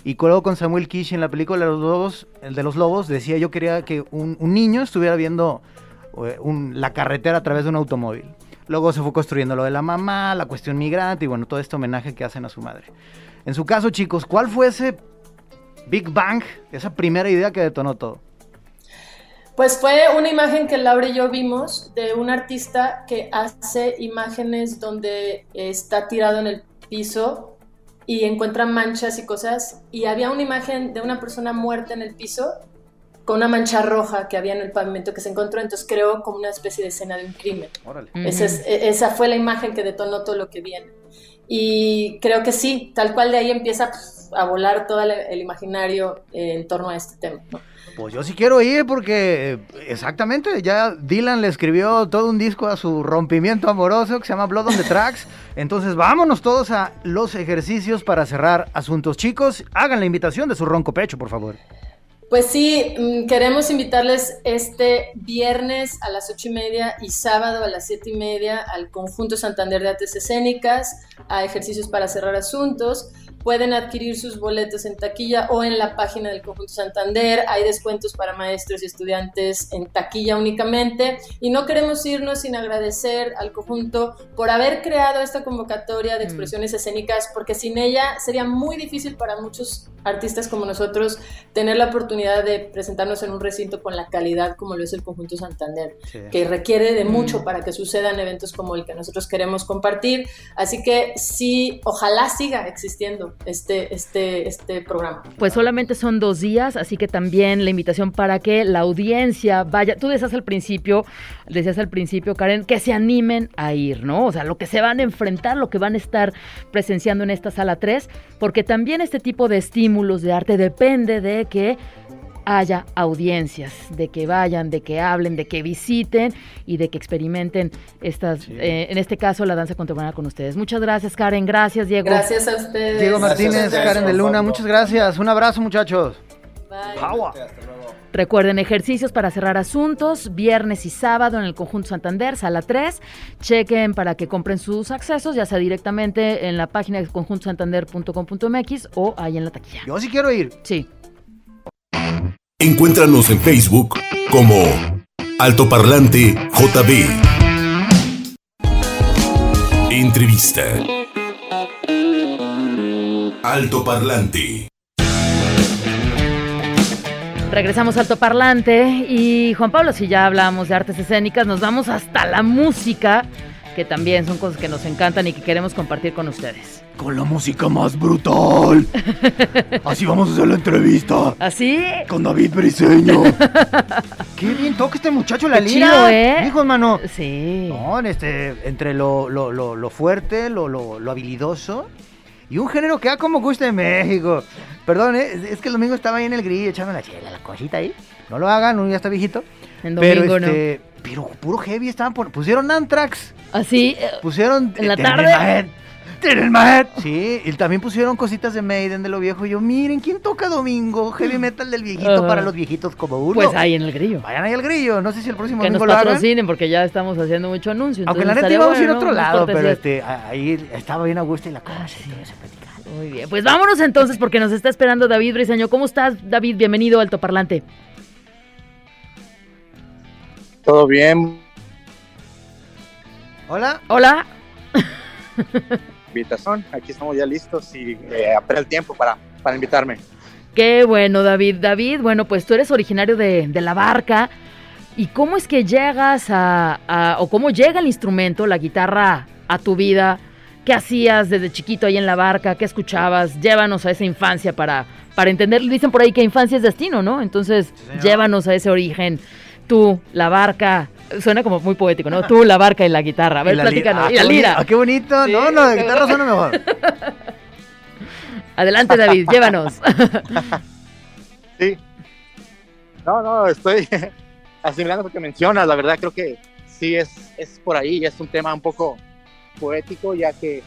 Y luego con Samuel Kish en la película los lobos, el de los lobos, decía yo quería que un, niño estuviera viendo eh, la carretera a través de un automóvil. Luego se fue construyendo lo de la mamá, la cuestión migrante y bueno, todo este homenaje que hacen a su madre. En su caso, chicos, ¿cuál fue ese Big Bang, esa primera idea que detonó todo? Pues fue una imagen que Laura y yo vimos de un artista que hace imágenes donde está tirado en el piso y encuentra manchas y cosas. Y había una imagen de una persona muerta en el piso con una mancha roja que había en el pavimento que se encontró. Entonces creó como una especie de escena de un crimen. Órale. Esa, es- e- esa fue la imagen que detonó todo lo que viene. Y creo que sí, tal cual de ahí empieza pf, a volar todo el, el imaginario eh, en torno a este tema. ¿no? Pues yo sí quiero ir porque eh, exactamente, ya Dylan le escribió todo un disco a su rompimiento amoroso que se llama Blood on the Tracks. Entonces vámonos todos a los ejercicios para cerrar asuntos. Chicos, hagan la invitación de su ronco pecho, por favor. Pues sí, mm, queremos invitarles este viernes a las ocho y media y sábado a las siete y media al Conjunto Santander de Artes Escénicas, a ejercicios para cerrar asuntos. Pueden adquirir sus boletos en taquilla o en la página del Conjunto Santander. Hay descuentos para maestros y estudiantes en taquilla únicamente. Y no queremos irnos sin agradecer al conjunto por haber creado esta convocatoria de expresiones escénicas, porque sin ella sería muy difícil para muchos artistas como nosotros tener la oportunidad de presentarnos en un recinto con la calidad como lo es el Conjunto Santander, que requiere de mucho para que sucedan eventos como el que nosotros queremos compartir. Así que sí, ojalá siga existiendo este, este, este programa. Pues solamente son dos días, así que también la invitación para que la audiencia vaya. Tú decías al principio, decías al principio, Karen, que se animen a ir, ¿no? O sea, lo que se van a enfrentar, lo que van a estar presenciando en esta sala 3, porque también este tipo de estímulos de arte depende de que haya audiencias, de que vayan, de que hablen, de que visiten y de que experimenten estas, Sí. eh, en este caso, la danza contemporánea con ustedes. Muchas gracias, Karen. Gracias, Diego. Gracias a ustedes. Diego Martínez, ustedes, Karen de Luna, muchas gracias. Un abrazo, muchachos. Bye. Agua. Hasta luego. Recuerden ejercicios para cerrar asuntos, viernes y sábado en el Conjunto Santander, sala 3. Chequen para que compren sus accesos, ya sea directamente en la página de conjuntosantander.com.mx o ahí en la taquilla. Yo sí quiero ir. Sí. Encuéntranos en Facebook como Altoparlante JB. Entrevista. Altoparlante. Regresamos al Parlante y Juan Pablo, si ya hablamos de artes escénicas, nos vamos hasta la música, que también son cosas que nos encantan y que queremos compartir con ustedes. Con la música más brutal. Así vamos a hacer la entrevista. ¿Así? Con David Briseño. Qué bien toca este muchacho la Qué lira. chido, ¿eh? Hijo, hermano. Sí. No, este, entre lo, lo, lo, lo fuerte, lo, lo, lo habilidoso y un género que da como gusto en México. Perdón, ¿eh? es que el domingo estaba ahí en el grillo echando la chela, la cosita ahí. No lo hagan, uno ya está viejito. En pero, domingo, este, pero puro heavy estaban pon- pusieron Anthrax. Así, eh, pusieron ¿En la Tienen tarde? Mahead. Sí, y también pusieron cositas de Maiden de lo viejo. Y yo, miren, ¿quién toca domingo? Heavy metal del viejito para los viejitos como uno. pues ahí en el grillo. Vayan ahí al grillo. No sé si el próximo Que nos domingo lo hagan. patrocinen porque ya estamos haciendo mucho anuncio. Aunque la neta íbamos a ir a otro lado, pero este, ahí estaba bien a gusto y la cosa eso platicando. Muy bien, pues vámonos entonces porque nos está esperando David Briseño. ¿Cómo estás, David? Bienvenido al Parlante. Todo bien, Hola. Hola. invitación. Aquí estamos ya listos y eh, el tiempo para, para invitarme. Qué bueno, David. David, bueno, pues tú eres originario de, de La Barca. ¿Y cómo es que llegas a, a- o cómo llega el instrumento, la guitarra, a tu vida? ¿Qué hacías desde chiquito ahí en La Barca? ¿Qué escuchabas? Llévanos a esa infancia para, para entender. Dicen por ahí que infancia es destino, ¿no? Entonces, llévanos a ese origen. Tú, La Barca. Suena como muy poético, ¿no? Tú, La Barca y la guitarra. A ver, platícanos. ah, y la qué boni- lira. ah, qué bonito. Sí, no, no, la guitarra suena mejor. Adelante, David, llévanos. Sí. No, no, estoy asimilando lo que mencionas. La verdad creo que sí es, es por ahí. Es un tema un poco poético ya que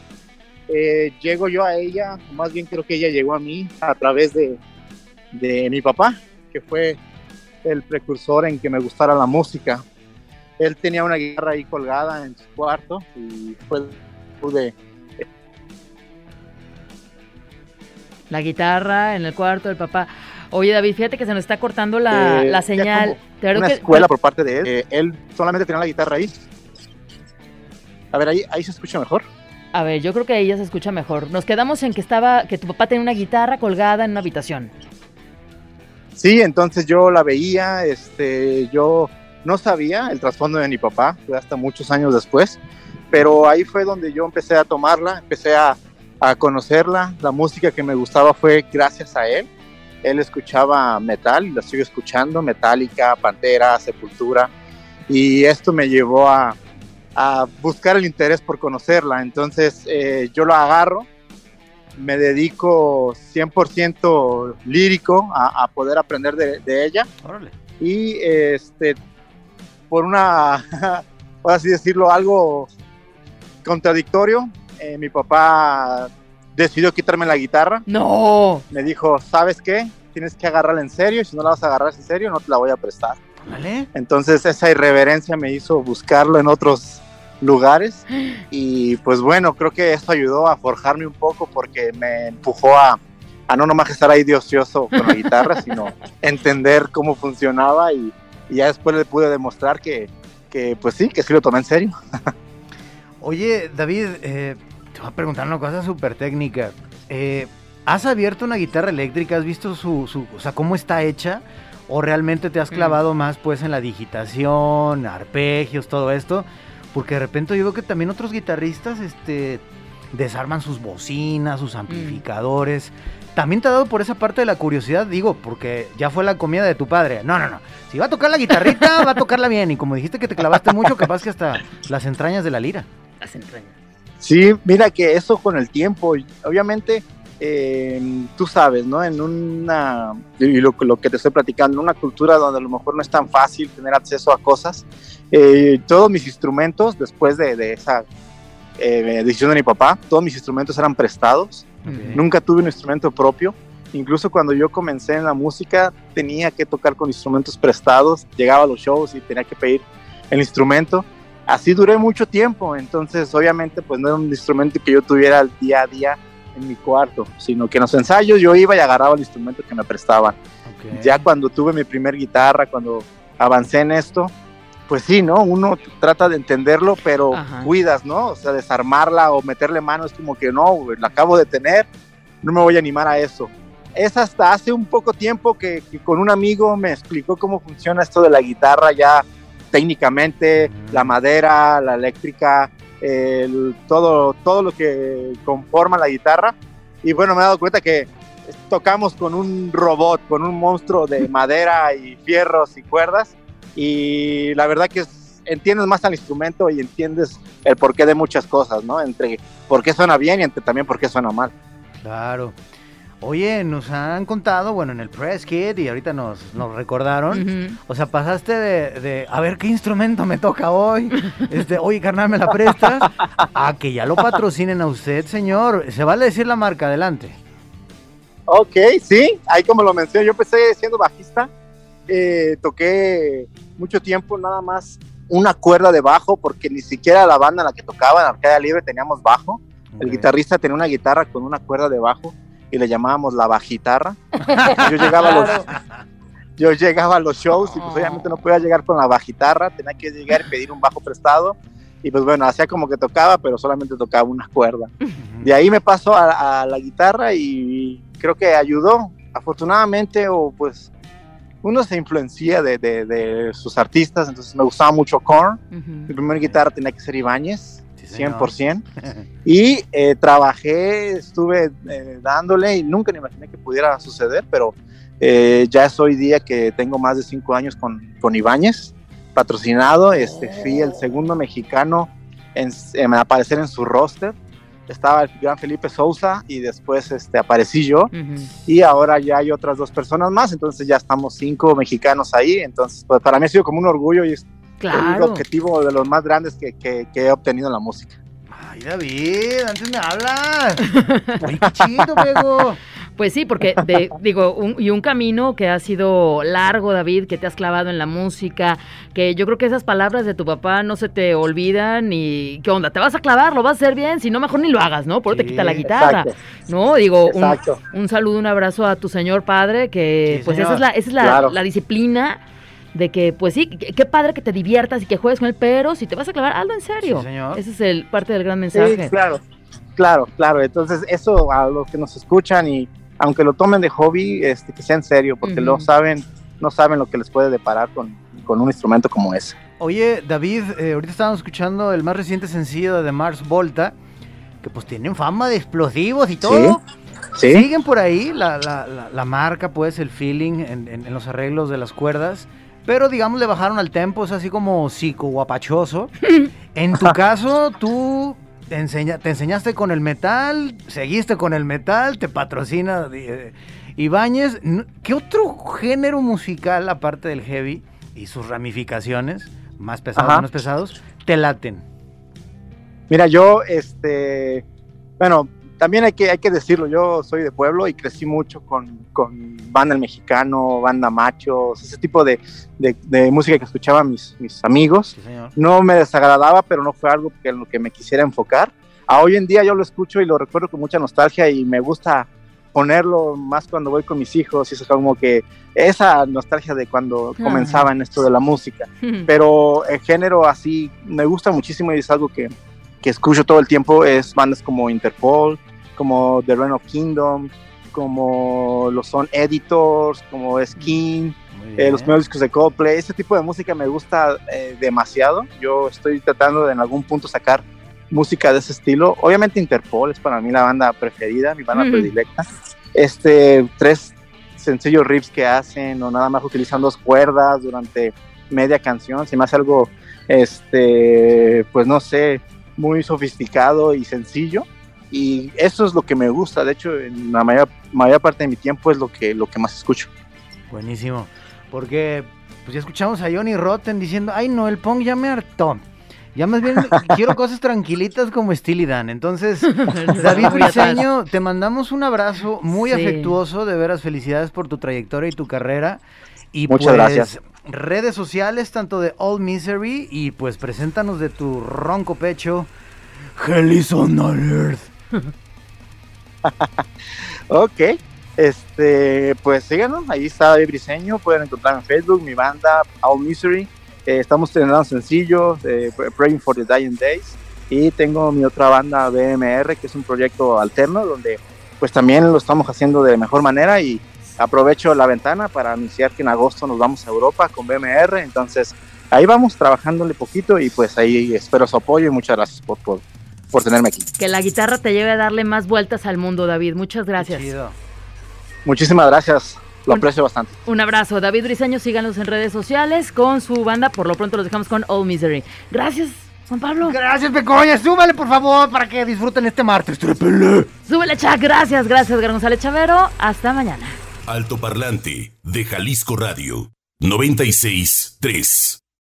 eh, llego yo a ella, más bien creo que ella llegó a mí a través de, de mi papá, que fue el precursor en que me gustara la música. Él tenía una guitarra ahí colgada en su cuarto y fue pude La guitarra en el cuarto del papá. Oye, David, fíjate que se nos está cortando la, Eh, la ya señal. Te una que- escuela por parte de él. Eh, él solamente tenía la guitarra ahí. A ver, ahí, ahí se escucha mejor. A ver, yo creo que ella se escucha mejor. Nos quedamos en que estaba, que tu papá tenía una guitarra colgada en una habitación. Sí, entonces yo la veía, este, yo no sabía el trasfondo de mi papá, fue hasta muchos años después, pero ahí fue donde yo empecé a tomarla, empecé a, a conocerla, la música que me gustaba fue gracias a él. Él escuchaba metal, y la sigo escuchando, Metallica, Pantera, Sepultura, y esto me llevó a, a buscar el interés por conocerla. Entonces eh, yo lo agarro, me dedico 100% lírico a, a poder aprender de, de ella Órale. y este por una por así decirlo algo contradictorio eh, mi papá decidió quitarme la guitarra No. me dijo sabes qué tienes que agarrarla en serio y si no la vas a agarrar en serio no te la voy a prestar Órale. entonces esa irreverencia me hizo buscarlo en otros lugares y pues bueno, creo que eso ayudó a forjarme un poco porque me empujó a, a no nomás estar ahí de ocioso con la guitarra, sino entender cómo funcionaba y, y ya después le pude demostrar que, que pues sí, que sí lo tomé en serio. Oye, David, eh, te voy a preguntar una cosa súper técnica. Eh, ¿Has abierto una guitarra eléctrica? ¿Has visto su, su- o sea, cómo está hecha? ¿O realmente te has clavado más pues en la digitación, arpegios, todo esto? Porque de repente yo veo que también otros guitarristas este, desarman sus bocinas, sus amplificadores. ¿También te ha dado por esa parte de la curiosidad? Digo, porque ya fue la comida de tu padre. No, no, no. Si va a tocar la guitarrita, va a tocarla bien. Y como dijiste que te clavaste mucho, capaz que hasta las entrañas de la lira. Las entrañas. Sí, mira que eso con el tiempo, obviamente, eh, tú sabes, ¿no? En una, y lo, lo que te estoy platicando, una cultura donde a lo mejor no es tan fácil tener acceso a cosas, eh, todos mis instrumentos, después de, de esa eh, decisión de mi papá, todos mis instrumentos eran prestados, Mm. nunca tuve un instrumento propio, Incluso cuando yo comencé en la música tenía que tocar con instrumentos prestados, llegaba a los shows y tenía que pedir el instrumento. Así duré mucho tiempo, entonces obviamente pues no era un instrumento que yo tuviera al día a día en mi cuarto, sino que en los ensayos yo iba y agarraba el instrumento que me prestaban. Ya cuando tuve mi primer guitarra, cuando avancé en esto, pues sí, ¿no? Uno trata de entenderlo, pero Ajá. cuidas, ¿no? O sea, desarmarla o meterle mano es como que no, la acabo de tener, no me voy a animar a eso. Es hasta hace un poco tiempo que, que con un amigo me explicó cómo funciona esto de la guitarra ya técnicamente, Mm. la madera, la eléctrica, el- todo, todo lo que conforma la guitarra. Y bueno, me he dado cuenta que tocamos con un robot, con un monstruo de madera y fierros y cuerdas. Y la verdad que es- entiendes más al instrumento y entiendes el porqué de muchas cosas, ¿no? Entre por qué suena bien y entre también por qué suena mal. Claro. Oye, nos han contado, bueno, en el Press Kit y ahorita nos, nos recordaron. O sea, pasaste de, de, a ver qué instrumento me toca hoy. Este, oye, carnal, ¿me la prestas? A que ya lo patrocinen a usted, señor. Se vale decir la marca, adelante. Ok, sí, ahí como lo mencioné, yo empecé siendo bajista, eh, toqué mucho tiempo nada más una cuerda de bajo, porque ni siquiera la banda en la que tocaba, en Arcadia Libre, teníamos bajo. El guitarrista tenía una guitarra con una cuerda de bajo y le llamábamos la bajitarra. Yo llegaba a los, yo llegaba a los shows y pues obviamente no podía llegar con la bajitarra, tenía que llegar y pedir un bajo prestado. Y pues bueno, hacía como que tocaba, pero solamente tocaba una cuerda. De ahí me pasó a, a la guitarra y creo que ayudó, afortunadamente, o pues uno se influencia de, de- de sus artistas, entonces me gustaba mucho Korn. Mi Ujú. primera guitarra tenía que ser Ibáñez. 100%. Y eh, trabajé, estuve eh, dándole y nunca me imaginé que pudiera suceder, pero eh, ya es hoy día que tengo más de cinco años con, con Ibáñez, patrocinado. Este, fui el segundo mexicano en, en aparecer en su roster. Estaba el gran Felipe Sousa y después este, aparecí yo. Ujú. Y ahora ya hay otras dos personas más, entonces ya estamos cinco mexicanos ahí. Entonces, pues para mí ha sido como un orgullo y es el Claro. objetivo de los más grandes que, que- que he obtenido en la música. Ay, David, antes me hablas. Qué chido, Bego. Pues sí, porque de- digo, un- y un camino que ha sido largo, David, que te has clavado en la música, que yo creo que esas palabras de tu papá no se te olvidan y ¿qué onda? ¿Te vas a clavar? ¿Lo vas a hacer bien? Si no, mejor ni lo hagas, ¿no? Por eso te Sí, quita la guitarra. Exacto, No, digo, un, saludo, un abrazo a tu señor padre, que Sí, pues señor. esa es la, esa es la, Claro. la disciplina de que, pues sí, qué padre que te diviertas y que juegues con él, pero si te vas a clavar, hazlo en serio. Sí, señor. Ese es el parte del gran Sí, mensaje. claro, claro, claro. Entonces, eso a los que nos escuchan y aunque lo tomen de hobby, este, que sea en serio, porque Ujú. no saben, no saben lo que les puede deparar con, con un instrumento como ese. Oye, David, eh, ahorita estábamos escuchando el más reciente sencillo de Mars Volta, que pues tienen fama de explosivos y todo. Sí, Siguen por ahí la, la- la- la marca, pues, el feeling en, en- en los arreglos de las cuerdas. Pero digamos le bajaron al tempo, es así como psico-guapachoso. En tu caso, tú te, enseña- te enseñaste con el metal, seguiste con el metal, te patrocina eh, Ibáñez. ¿Qué otro género musical, aparte del heavy y sus ramificaciones, más pesados, Ajá. menos pesados, te laten? Mira, yo, este, bueno, también hay que, hay que decirlo, yo soy de pueblo y crecí mucho con, con banda el mexicano, banda machos, ese tipo de, de- de música que escuchaban mis, mis amigos. Sí, señor. No me desagradaba, pero no fue algo que, en lo que me quisiera enfocar. A hoy en día yo lo escucho y lo recuerdo con mucha nostalgia y me gusta ponerlo más cuando voy con mis hijos y eso como que esa nostalgia de cuando Ah. comenzaba en esto de la música pero el género así me gusta muchísimo y es algo que, que escucho todo el tiempo, es bandas como Interpol, como The Reign of Kingdom, como lo son Editors, como Skin, eh, los primeros discos de Coldplay, ese tipo de música me gusta eh, demasiado, yo estoy tratando de en algún punto sacar música de ese estilo, obviamente Interpol es para mí la banda preferida, mi banda predilecta, este, tres sencillos riffs que hacen o nada más utilizan dos cuerdas durante media canción, se me hace algo, este, pues no sé, muy sofisticado y sencillo. Y eso es lo que me gusta, de hecho, en la mayor, mayor parte de mi tiempo es lo que, lo que más escucho. Buenísimo. Porque pues ya escuchamos a Johnny Rotten diciendo, ay no, el punk ya me hartó. Ya más bien quiero cosas tranquilitas como Steely Dan. Entonces, David. Briseño, te mandamos un abrazo muy Sí. afectuoso. De veras, felicidades por tu trayectoria y tu carrera. Y Muchas pues, gracias. Redes sociales, tanto de All Misery y pues preséntanos de tu ronco pecho. Hell is on earth. Ok, este, pues síganos, ahí está David Briseño, pueden encontrar en Facebook mi banda All Misery, Eh, estamos estrenando sencillos, eh, Praying for the Dying Days, y tengo mi otra banda BMR, que es un proyecto alterno, donde pues también lo estamos haciendo de mejor manera y aprovecho la ventana para anunciar que en agosto nos vamos a Europa con BMR, entonces ahí vamos trabajándole poquito y pues ahí espero su apoyo y muchas gracias por, por, por tenerme aquí. Que la guitarra te lleve a darle más vueltas al mundo, David. Muchas gracias. Muchísimas gracias, lo aprecio bastante. Un abrazo. David Briseño, síganos en redes sociales con su banda. Por lo pronto los dejamos con All Misery. Gracias, Juan Pablo. Gracias, Becoña. Súbale, por favor, para que disfruten este martes. Trépele. Súbele, Chuck. Gracias, gracias, González Chavero. Hasta mañana. Altoparlante de Jalisco Radio 96 3.